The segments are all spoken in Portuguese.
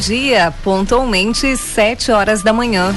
Dia, pontualmente 7 horas da manhã.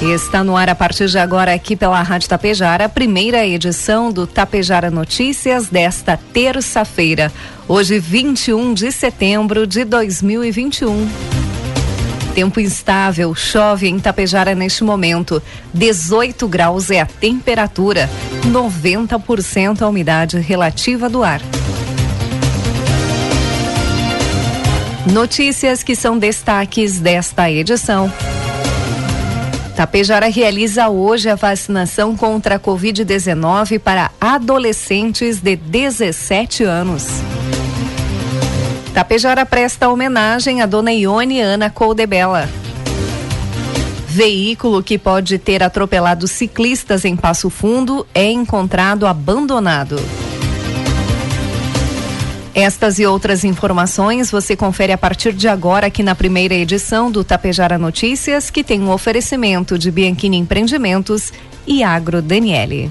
Está no ar a partir de agora aqui pela Rádio Tapejara, a primeira edição do Tapejara Notícias desta terça-feira, hoje 21 de setembro de 2021. Tempo instável, chove em Tapejara neste momento. 18 graus é a temperatura, 90% a umidade relativa do ar. Notícias que são destaques desta edição. Tapejara realiza hoje a vacinação contra a Covid-19 para adolescentes de 17 anos. Tapejara presta homenagem à dona Ione Ana Coldebella. Veículo que pode ter atropelado ciclistas em Passo Fundo é encontrado abandonado. Estas e outras informações você confere a partir de agora aqui na primeira edição do Tapejara Notícias, que tem um oferecimento de Bianchini Empreendimentos e Agro Daniele.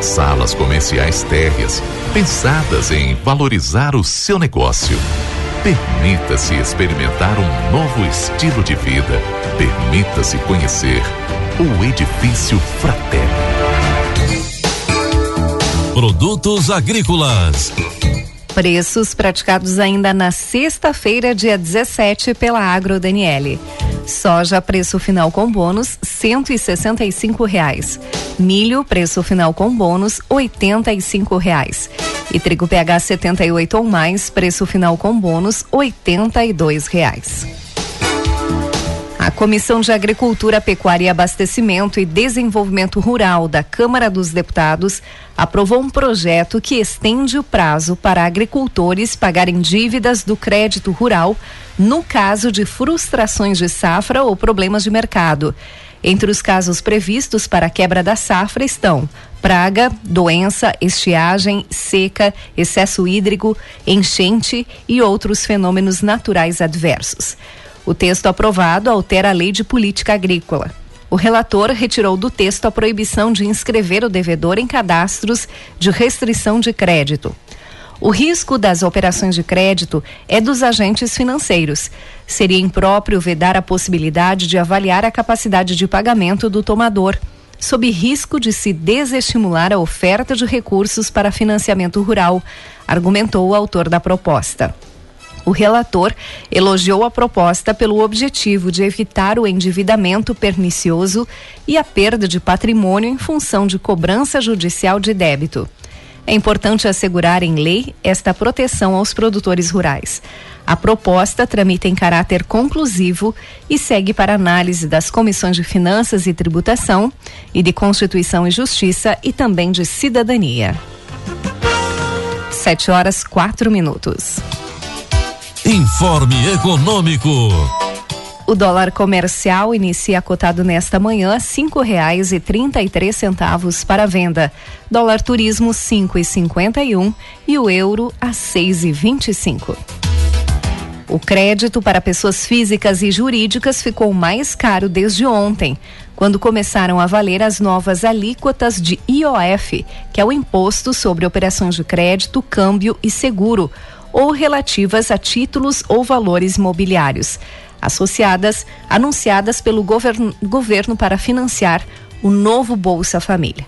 Salas comerciais térreas, pensadas em valorizar o seu negócio. Permita-se experimentar um novo estilo de vida. Permita-se conhecer o Edifício Fraterno. Produtos agrícolas. Preços praticados ainda na sexta-feira, dia 17, pela Agro Daniele. Soja, preço final com bônus, cento e sessenta e cinco reais. Milho, preço final com bônus, oitenta e cinco reais. E trigo PH 78 ou mais, preço final com bônus, oitenta e dois reais. Comissão de Agricultura, Pecuária e Abastecimento e Desenvolvimento Rural da Câmara dos Deputados aprovou um projeto que estende o prazo para agricultores pagarem dívidas do crédito rural no caso de frustrações de safra ou problemas de mercado. Entre os casos previstos para a quebra da safra estão praga, doença, estiagem, seca, excesso hídrico, enchente e outros fenômenos naturais adversos. O texto aprovado altera a lei de política agrícola. O relator retirou do texto a proibição de inscrever o devedor em cadastros de restrição de crédito. O risco das operações de crédito é dos agentes financeiros. Seria impróprio vedar a possibilidade de avaliar a capacidade de pagamento do tomador, sob risco de se desestimular a oferta de recursos para financiamento rural, argumentou o autor da proposta. O relator elogiou a proposta pelo objetivo de evitar o endividamento pernicioso e a perda de patrimônio em função de cobrança judicial de débito. É importante assegurar em lei esta proteção aos produtores rurais. A proposta tramita em caráter conclusivo e segue para análise das comissões de Finanças e Tributação e de Constituição e Justiça e também de Cidadania. Sete horas quatro minutos. Informe Econômico. O dólar comercial inicia cotado nesta manhã cinco reais e trinta e três centavos para venda. Dólar turismo cinco e cinquenta e um e o euro a seis e vinte e cinco. O crédito para pessoas físicas e jurídicas ficou mais caro desde ontem, quando começaram a valer as novas alíquotas de IOF, que é o Imposto sobre Operações de Crédito, Câmbio e Seguro, ou relativas a títulos ou valores imobiliários, associadas, anunciadas pelo governo, governo para financiar o novo Bolsa Família.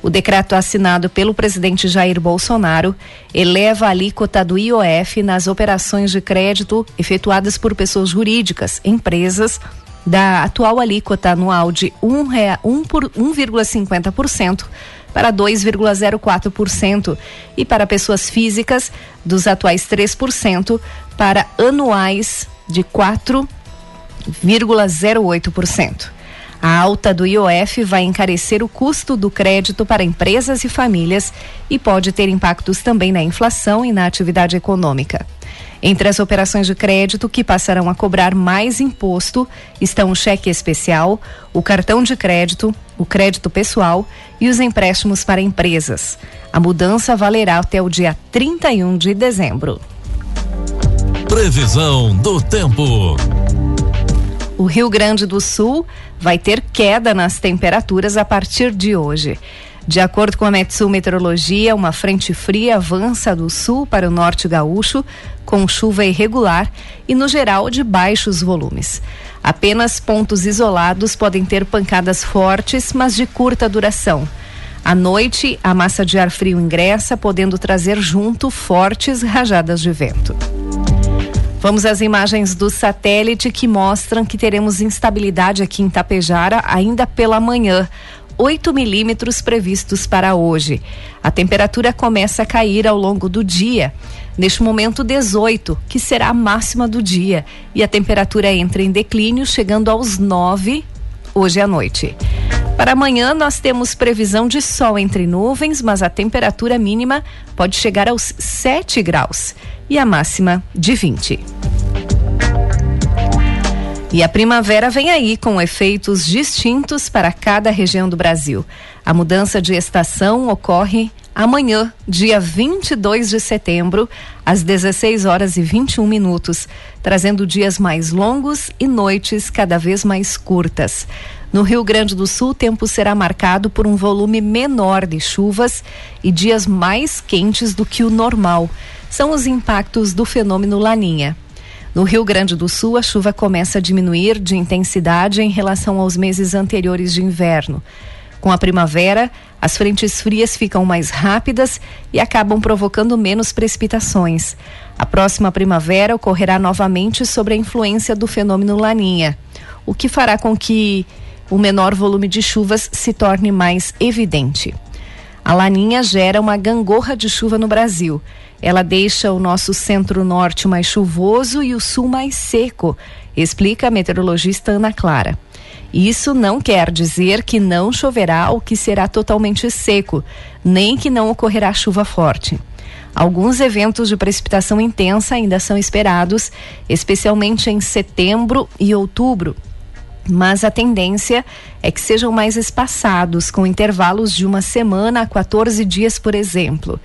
O decreto assinado pelo presidente Jair Bolsonaro eleva a alíquota do IOF nas operações de crédito efetuadas por pessoas jurídicas, empresas, da atual alíquota anual de 1,50% para 2,04% e para pessoas físicas dos atuais 3% para anuais de 4,08%. A alta do IOF vai encarecer o custo do crédito para empresas e famílias e pode ter impactos também na inflação e na atividade econômica. Entre as operações de crédito que passarão a cobrar mais imposto estão o cheque especial, o cartão de crédito, o crédito pessoal e os empréstimos para empresas. A mudança valerá até o dia 31 de dezembro. Previsão do tempo. O Rio Grande do Sul vai ter queda nas temperaturas a partir de hoje. De acordo com a Metsul Meteorologia, uma frente fria avança do sul para o norte gaúcho, com chuva irregular e, no geral, de baixos volumes. Apenas pontos isolados podem ter pancadas fortes, mas de curta duração. À noite, a massa de ar frio ingressa, podendo trazer junto fortes rajadas de vento. Vamos às imagens do satélite que mostram que teremos instabilidade aqui em Tapejara ainda pela manhã. 8 milímetros previstos para hoje. A temperatura começa a cair ao longo do dia. Neste momento, 18, que será a máxima do dia. E a temperatura entra em declínio, chegando aos 9 hoje à noite. Para amanhã, nós temos previsão de sol entre nuvens, mas a temperatura mínima pode chegar aos 7 graus e a máxima de 20. E a primavera vem aí com efeitos distintos para cada região do Brasil. A mudança de estação ocorre amanhã, dia 22 de setembro, às 16 horas e 21 minutos, trazendo dias mais longos e noites cada vez mais curtas. No Rio Grande do Sul, o tempo será marcado por um volume menor de chuvas e dias mais quentes do que o normal são os impactos do fenômeno Laninha. No Rio Grande do Sul, a chuva começa a diminuir de intensidade em relação aos meses anteriores de inverno. Com a primavera, as frentes frias ficam mais rápidas e acabam provocando menos precipitações. A próxima primavera ocorrerá novamente sob a influência do fenômeno Laninha, o que fará com que o menor volume de chuvas se torne mais evidente. A Laninha gera uma gangorra de chuva no Brasil ela deixa o nosso centro-norte mais chuvoso e o sul mais seco, explica a meteorologista Ana Clara. Isso não quer dizer que não choverá ou que será totalmente seco, nem que não ocorrerá chuva forte. Alguns eventos de precipitação intensa ainda são esperados, especialmente em setembro e outubro. Mas a tendência é que sejam mais espaçados, com intervalos de uma semana a 14 dias, por exemplo.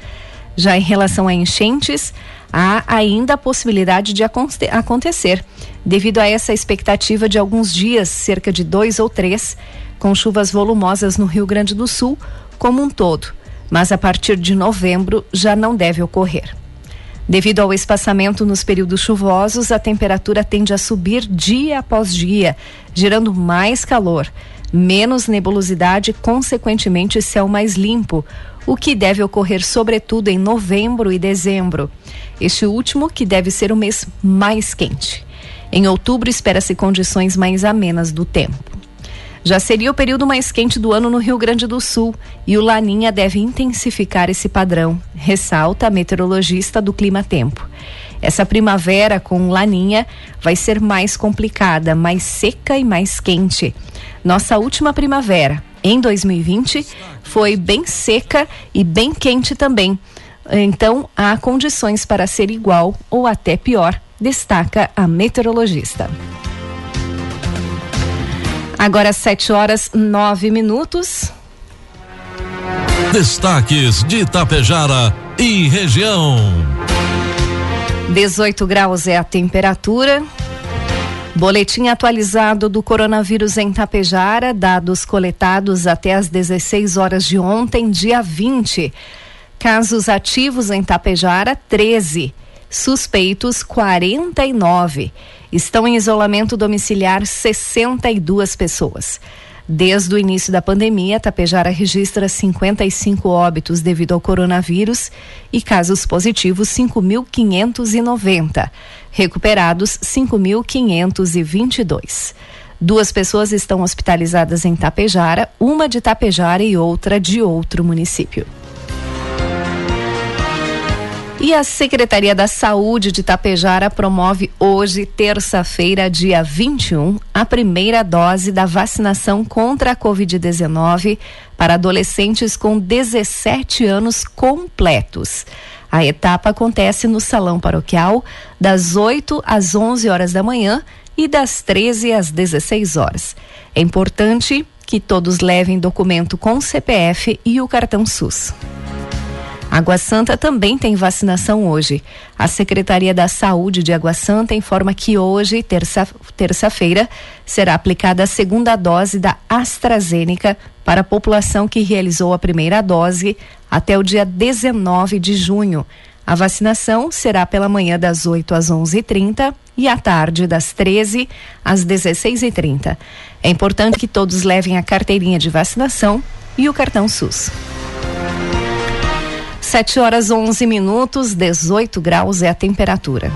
Já em relação a enchentes, há ainda a possibilidade de acontecer, devido a essa expectativa de alguns dias, cerca de dois ou três, com chuvas volumosas no Rio Grande do Sul como um todo, mas a partir de novembro já não deve ocorrer. Devido ao espaçamento nos períodos chuvosos, a temperatura tende a subir dia após dia, gerando mais calor, menos nebulosidade consequentemente, céu mais limpo, o que deve ocorrer sobretudo em novembro e dezembro. Este último que deve ser o mês mais quente. Em outubro espera-se condições mais amenas do tempo. Já seria o período mais quente do ano no Rio Grande do Sul e o Laninha deve intensificar esse padrão, ressalta a meteorologista do Clima Tempo. Essa primavera com Laninha vai ser mais complicada, mais seca e mais quente. Nossa última primavera, em 2020 foi bem seca e bem quente também. Então, há condições para ser igual ou até pior, destaca a meteorologista. Agora, 7 horas 9 minutos. Destaques de Itapejara e região. 18 graus é a temperatura. Boletim atualizado do coronavírus em Tapejara, dados coletados até às 16 horas de ontem, dia 20. Casos ativos em Tapejara, 13. Suspeitos, 49. Estão em isolamento domiciliar 62 pessoas. Desde o início da pandemia, Tapejara registra 55 óbitos devido ao coronavírus e casos positivos 5.590. Recuperados 5.522. Duas pessoas estão hospitalizadas em Tapejara, uma de Tapejara e outra de outro município. E a Secretaria da Saúde de Tapejara promove hoje, terça-feira, dia 21, a primeira dose da vacinação contra a Covid-19 para adolescentes com 17 anos completos. A etapa acontece no Salão Paroquial, das 8 às 11 horas da manhã e das 13 às 16 horas. É importante que todos levem documento com CPF e o cartão SUS. Água Santa também tem vacinação hoje. A Secretaria da Saúde de Água Santa informa que hoje, terça-feira, terça será aplicada a segunda dose da AstraZeneca para a população que realizou a primeira dose até o dia 19 de junho. A vacinação será pela manhã das 8 às 11h30 e à tarde das 13 às 16h30. É importante que todos levem a carteirinha de vacinação e o cartão SUS. 7 horas 11 minutos, 18 graus é a temperatura.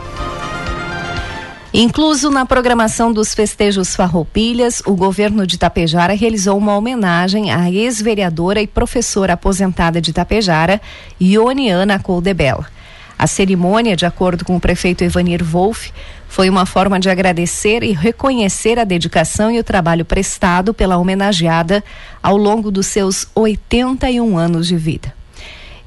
Incluso na programação dos festejos Farroupilhas, o governo de Tapejara realizou uma homenagem à ex-vereadora e professora aposentada de Tapejara, Ioniana Coldebella. A cerimônia, de acordo com o prefeito Evanir Wolff, foi uma forma de agradecer e reconhecer a dedicação e o trabalho prestado pela homenageada ao longo dos seus 81 anos de vida.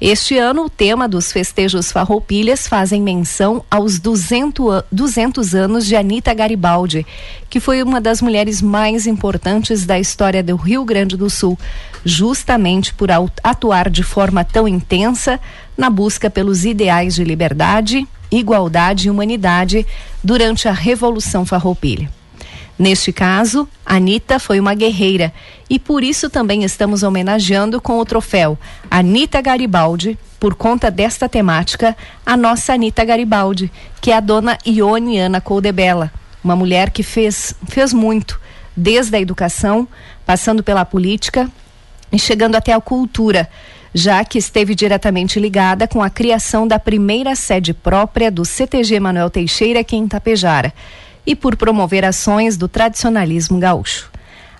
Este ano, o tema dos festejos Farroupilhas fazem menção aos 200, 200 anos de Anita Garibaldi, que foi uma das mulheres mais importantes da história do Rio Grande do Sul, justamente por atuar de forma tão intensa na busca pelos ideais de liberdade, igualdade e humanidade durante a Revolução Farroupilha. Neste caso, Anita foi uma guerreira e por isso também estamos homenageando com o troféu Anita Garibaldi, por conta desta temática, a nossa Anita Garibaldi, que é a dona Ione Ana Coldebella, uma mulher que fez, fez muito, desde a educação, passando pela política e chegando até a cultura, já que esteve diretamente ligada com a criação da primeira sede própria do CTG Manuel Teixeira aqui em Tapejara e por promover ações do tradicionalismo gaúcho.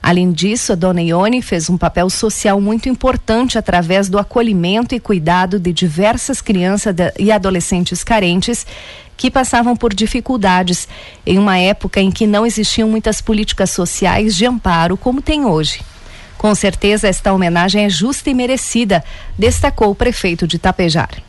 Além disso, a dona Ione fez um papel social muito importante através do acolhimento e cuidado de diversas crianças e adolescentes carentes que passavam por dificuldades em uma época em que não existiam muitas políticas sociais de amparo como tem hoje. Com certeza, esta homenagem é justa e merecida, destacou o prefeito de Tapejar.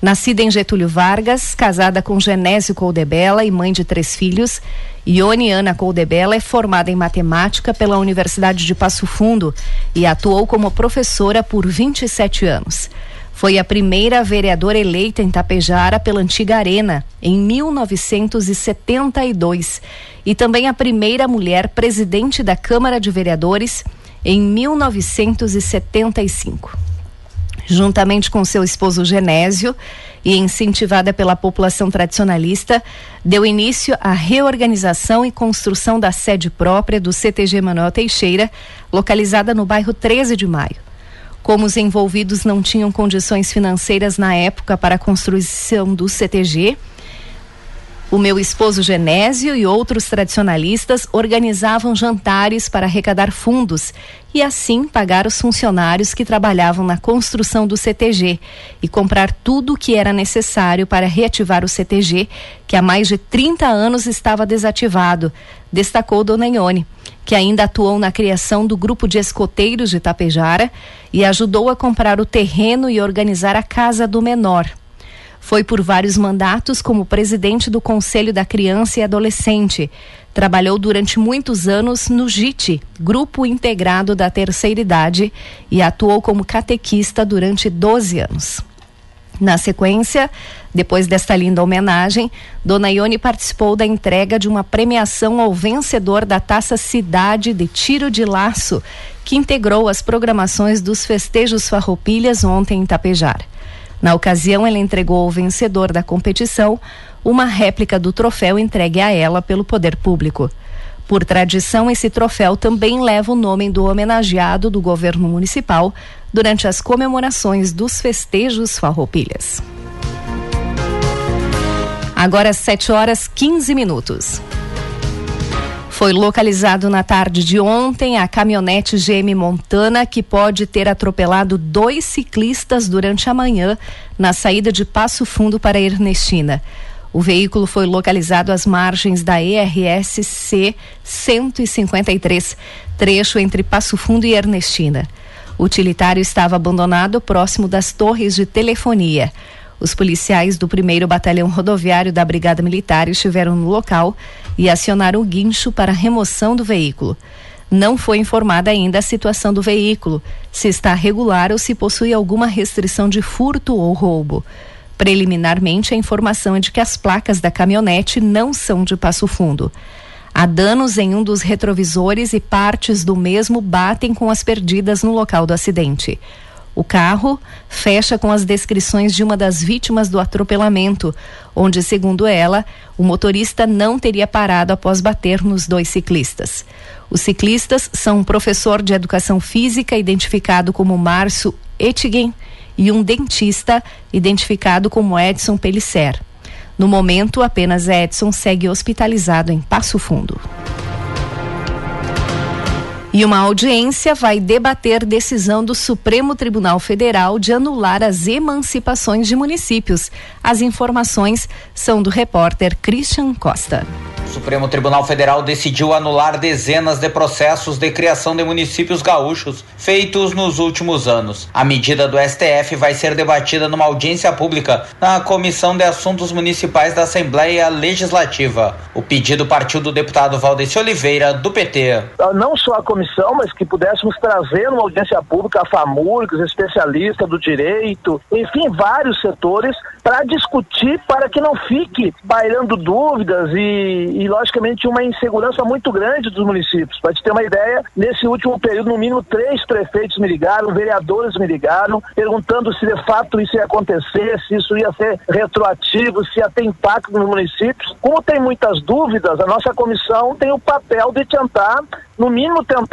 Nascida em Getúlio Vargas, casada com Genésio Coldebella e mãe de três filhos, Ione Ana Coldebella é formada em matemática pela Universidade de Passo Fundo e atuou como professora por 27 anos. Foi a primeira vereadora eleita em Tapejara pela antiga Arena, em 1972, e também a primeira mulher presidente da Câmara de Vereadores em 1975 juntamente com seu esposo Genésio e incentivada pela população tradicionalista, deu início à reorganização e construção da sede própria do CTG Manuel Teixeira, localizada no bairro 13 de Maio. Como os envolvidos não tinham condições financeiras na época para a construção do CTG, o meu esposo Genésio e outros tradicionalistas organizavam jantares para arrecadar fundos e assim pagar os funcionários que trabalhavam na construção do CTG e comprar tudo o que era necessário para reativar o CTG, que há mais de 30 anos estava desativado, destacou Dona Ione, que ainda atuou na criação do grupo de escoteiros de Tapejara e ajudou a comprar o terreno e organizar a Casa do Menor, foi por vários mandatos como presidente do Conselho da Criança e Adolescente. Trabalhou durante muitos anos no JIT, Grupo Integrado da Terceira Idade, e atuou como catequista durante 12 anos. Na sequência, Depois desta linda homenagem, Dona Ione participou da entrega de uma premiação ao vencedor da Taça Cidade de Tiro de Laço, que integrou as programações dos festejos Farroupilhas ontem em Tapejar. Na ocasião, ela entregou ao vencedor da competição uma réplica do troféu entregue a ela pelo poder público. Por tradição, esse troféu também leva o nome do homenageado do governo municipal durante as comemorações dos festejos Farroupilhas. Agora 7 horas 15 minutos. Foi localizado na tarde de ontem a caminhonete GM Montana que pode ter atropelado dois ciclistas durante a manhã na saída de Passo Fundo para Ernestina. O veículo foi localizado às margens da ERSC 153, trecho entre Passo Fundo e Ernestina. O utilitário estava abandonado próximo das torres de telefonia. Os policiais do 1 Batalhão Rodoviário da Brigada Militar estiveram no local e acionaram o guincho para remoção do veículo. Não foi informada ainda a situação do veículo, se está regular ou se possui alguma restrição de furto ou roubo. Preliminarmente, a informação é de que as placas da caminhonete não são de Passo Fundo. Há danos em um dos retrovisores e partes do mesmo batem com as perdidas no local do acidente. O carro fecha com as descrições de uma das vítimas do atropelamento, onde, segundo ela, o motorista não teria parado após bater nos dois ciclistas. Os ciclistas são um professor de educação física identificado como Márcio Ettigen e um dentista identificado como Edson Pellicer. No momento, apenas Edson segue hospitalizado em Passo Fundo. E uma audiência vai debater decisão do Supremo Tribunal Federal de anular as emancipações de municípios. As informações são do repórter Christian Costa. O Supremo Tribunal Federal decidiu anular dezenas de processos de criação de municípios gaúchos feitos nos últimos anos. A medida do STF vai ser debatida numa audiência pública na Comissão de Assuntos Municipais da Assembleia Legislativa. O pedido partiu do deputado Valdeci Oliveira, do PT. Não só a comissão, mas que pudéssemos trazer uma audiência pública a FAMURGS, especialista do direito, enfim, vários setores, para discutir, para que não fique bailando dúvidas e, e, logicamente, uma insegurança muito grande dos municípios. Para te ter uma ideia, nesse último período, no mínimo três prefeitos me ligaram, vereadores me ligaram, perguntando se de fato isso ia acontecer, se isso ia ser retroativo, se ia ter impacto nos municípios. Como tem muitas dúvidas, a nossa comissão tem o papel de tentar no mínimo tentar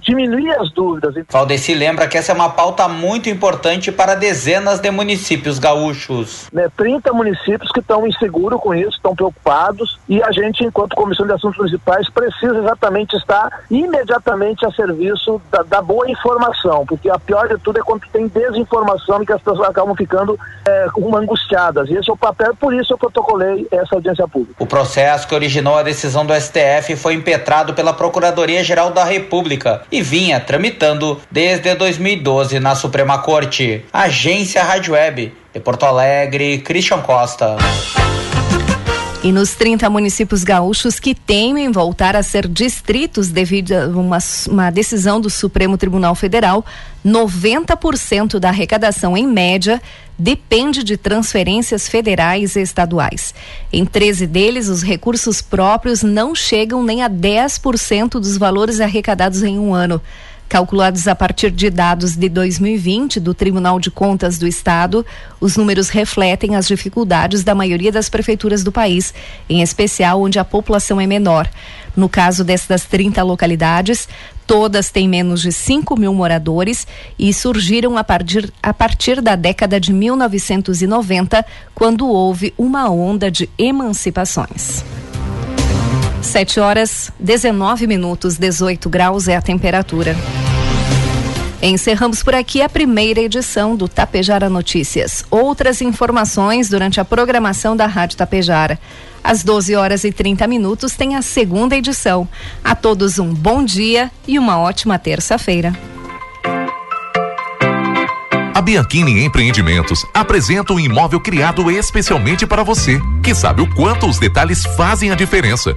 diminuir as dúvidas. Valdeci lembra que essa é uma pauta muito importante para dezenas de municípios gaúchos. Né, 30 municípios que estão inseguros com isso, estão preocupados e a gente, enquanto Comissão de Assuntos Municipais, precisa exatamente estar imediatamente a serviço da, da boa informação, porque a pior de tudo é quando tem desinformação e que as pessoas acabam ficando é, angustiadas. E esse é o papel, por isso eu protocolei essa audiência pública. O processo que originou a decisão do STF foi impetrado pela Procuradoria Procuradoria-Geral da República e vinha tramitando desde 2012 na Suprema Corte. Agência Rádio Web, de Porto Alegre, Christian Costa. E nos 30 municípios gaúchos que temem voltar a ser distritos devido a uma, uma decisão do Supremo Tribunal Federal, 90% da arrecadação, em média, depende de transferências federais e estaduais. Em 13 deles, os recursos próprios não chegam nem a 10% dos valores arrecadados em um ano. Calculados a partir de dados de 2020 do Tribunal de Contas do Estado, os números refletem as dificuldades da maioria das prefeituras do país, em especial onde a população é menor. No caso destas 30 localidades, todas têm menos de 5 mil moradores e surgiram a partir, a partir da década de 1990, quando houve uma onda de emancipações. 7 horas 19 minutos, 18 graus é a temperatura. Encerramos por aqui a primeira edição do Tapejara Notícias. Outras informações durante a programação da Rádio Tapejara. Às 12 horas e 30 minutos tem a segunda edição. A todos um bom dia e uma ótima terça-feira. A Bianchini Empreendimentos apresenta um imóvel criado especialmente para você, que sabe o quanto os detalhes fazem a diferença.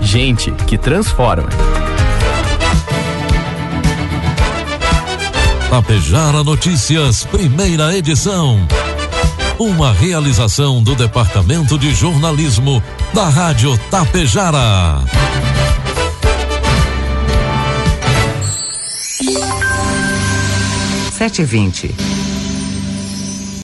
Gente que transforma. Tapejara Notícias, primeira edição. Uma realização do Departamento de Jornalismo da Rádio Tapejara. Sete vinte.